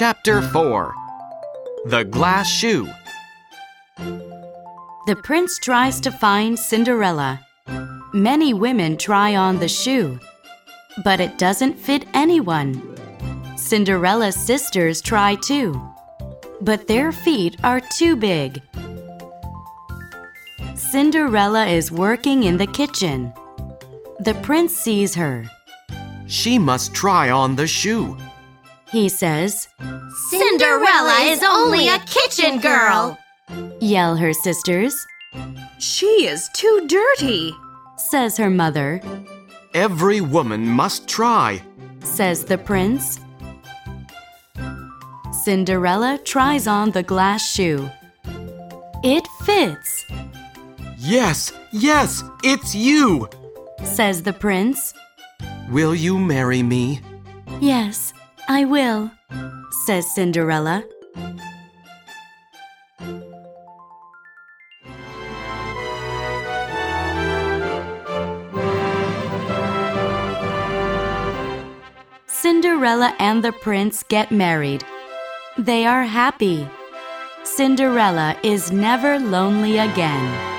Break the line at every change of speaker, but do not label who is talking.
Chapter 4 The Glass Shoe.
The prince tries to find Cinderella. Many women try on the shoe, but it doesn't fit anyone. Cinderella's sisters try too, but their feet are too big. Cinderella is working in the kitchen. The prince sees her.
She must try on the shoe.
He says,
Cinderella is only a kitchen girl.
Yell her sisters,
She is too dirty.
says her mother,
Every woman must try.
says the prince. Cinderella tries on the glass shoe. It fits,
Yes, yes, it's you.
says the prince.
Will you marry me?
Yes, I will, says Cinderella. Cinderella and the prince get married. They are happy. Cinderella is never lonely again.